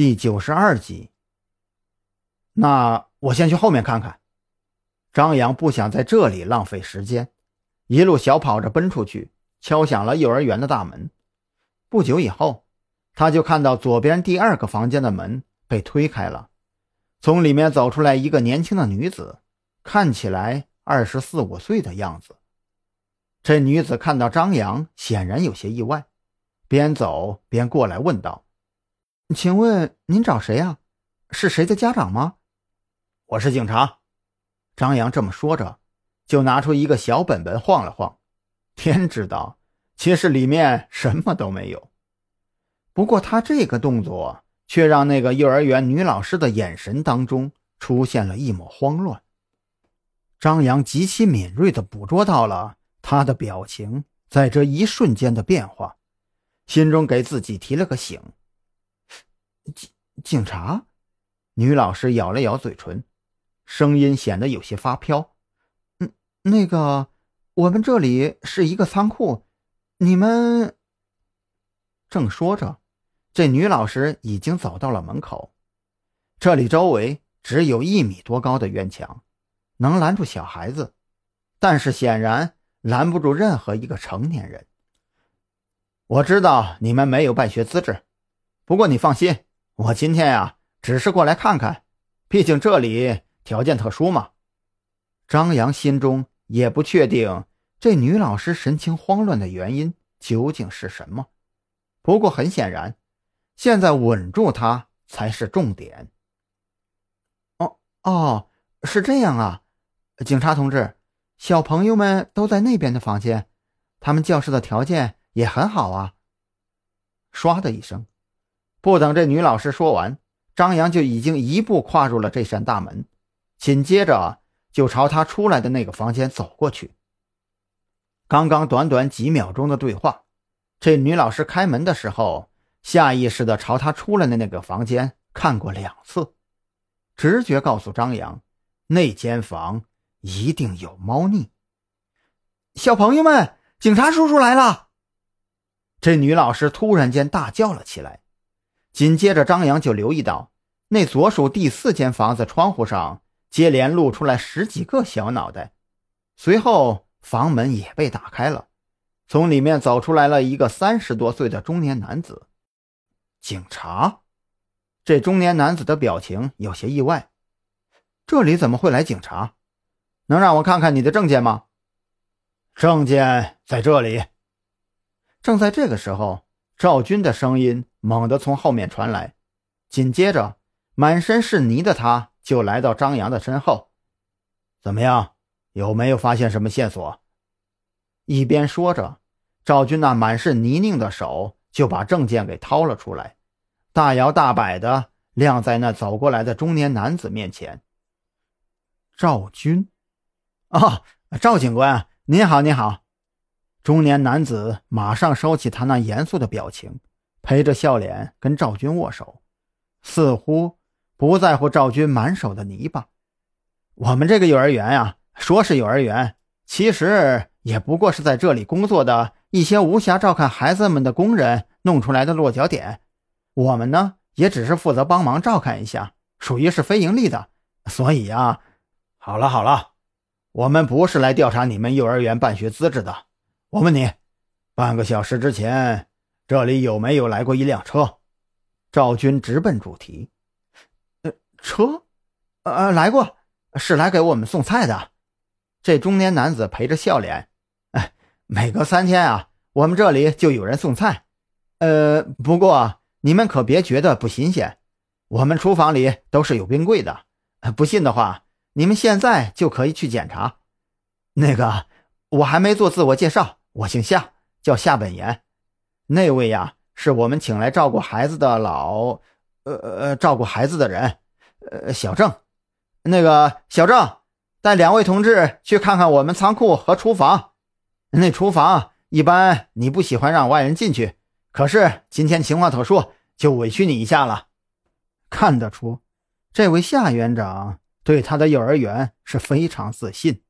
第九十二集。那我先去后面看看。张扬不想在这里浪费时间，一路小跑着奔出去，敲响了幼儿园的大门。不久以后，他就看到左边第二个房间的门被推开了，从里面走出来一个年轻的女子，看起来二十四五岁的样子。这女子看到张扬，显然有些意外，边走边过来问道：“请问您找谁呀？是谁的家长吗？”“我是警察。”张扬这么说着，就拿出一个小本本晃了晃。天知道，其实里面什么都没有。不过他这个动作却让那个幼儿园女老师的眼神当中出现了一抹慌乱。张扬极其敏锐地捕捉到了。他的表情在这一瞬间的变化，心中给自己提了个醒。警警察，女老师咬了咬嘴唇，声音显得有些发飘。嗯，那个，我们这里是一个仓库，你们……正说着，这女老师已经走到了门口。这里周围只有一米多高的院墙，能拦住小孩子，但是显然。拦不住任何一个成年人。我知道你们没有办学资质，不过你放心，我今天呀只是过来看看，毕竟这里条件特殊嘛。张扬心中也不确定这女老师神情慌乱的原因究竟是什么，不过很显然，现在稳住她才是重点。哦哦，是这样啊，警察同志。小朋友们都在那边的房间，他们教室的条件也很好啊。唰的一声，不等这女老师说完，张扬就已经一步跨入了这扇大门，紧接着就朝他出来的那个房间走过去。刚刚短短几秒钟的对话，这女老师开门的时候，下意识的朝他出来的那个房间看过两次，直觉告诉张扬，那间房。一定有猫腻！小朋友们，警察叔叔来了！这女老师突然间大叫了起来。紧接着，张扬就留意到那左数第四间房子窗户上接连露出来十几个小脑袋。随后，房门也被打开了，从里面走出来了一个三十多岁的中年男子。警察！这中年男子的表情有些意外：这里怎么会来警察？能让我看看你的证件吗？证件在这里。正在这个时候，赵军的声音猛地从后面传来，紧接着，满身是泥的他就来到张扬的身后。怎么样？有没有发现什么线索？一边说着，赵军那满是泥泞的手就把证件给掏了出来，大摇大摆的晾在那走过来的中年男子面前。赵军。哦，赵警官，您好，您好。中年男子马上收起他那严肃的表情，陪着笑脸跟赵军握手，似乎不在乎赵军满手的泥巴。我们这个幼儿园呀，说是幼儿园，其实也不过是在这里工作的一些无暇照看孩子们的工人弄出来的落脚点。我们呢，也只是负责帮忙照看一下，属于是非盈利的。所以呀，好了好了。我们不是来调查你们幼儿园办学资质的。我问你，半个小时之前这里有没有来过一辆车？赵军直奔主题。呃，车，呃，来过，是来给我们送菜的。这中年男子陪着笑脸。哎，每隔三天啊，我们这里就有人送菜。呃，不过你们可别觉得不新鲜，我们厨房里都是有冰柜的。不信的话。你们现在就可以去检查。那个，我还没做自我介绍，我姓夏，叫夏本言。那位呀，是我们请来照顾孩子的老，呃呃，照顾孩子的人，呃，小郑。那个小郑，带两位同志去看看我们仓库和厨房。那厨房一般你不喜欢让外人进去，可是今天情况特殊，就委屈你一下了。看得出，这位夏园长。对他的幼儿园是非常自信。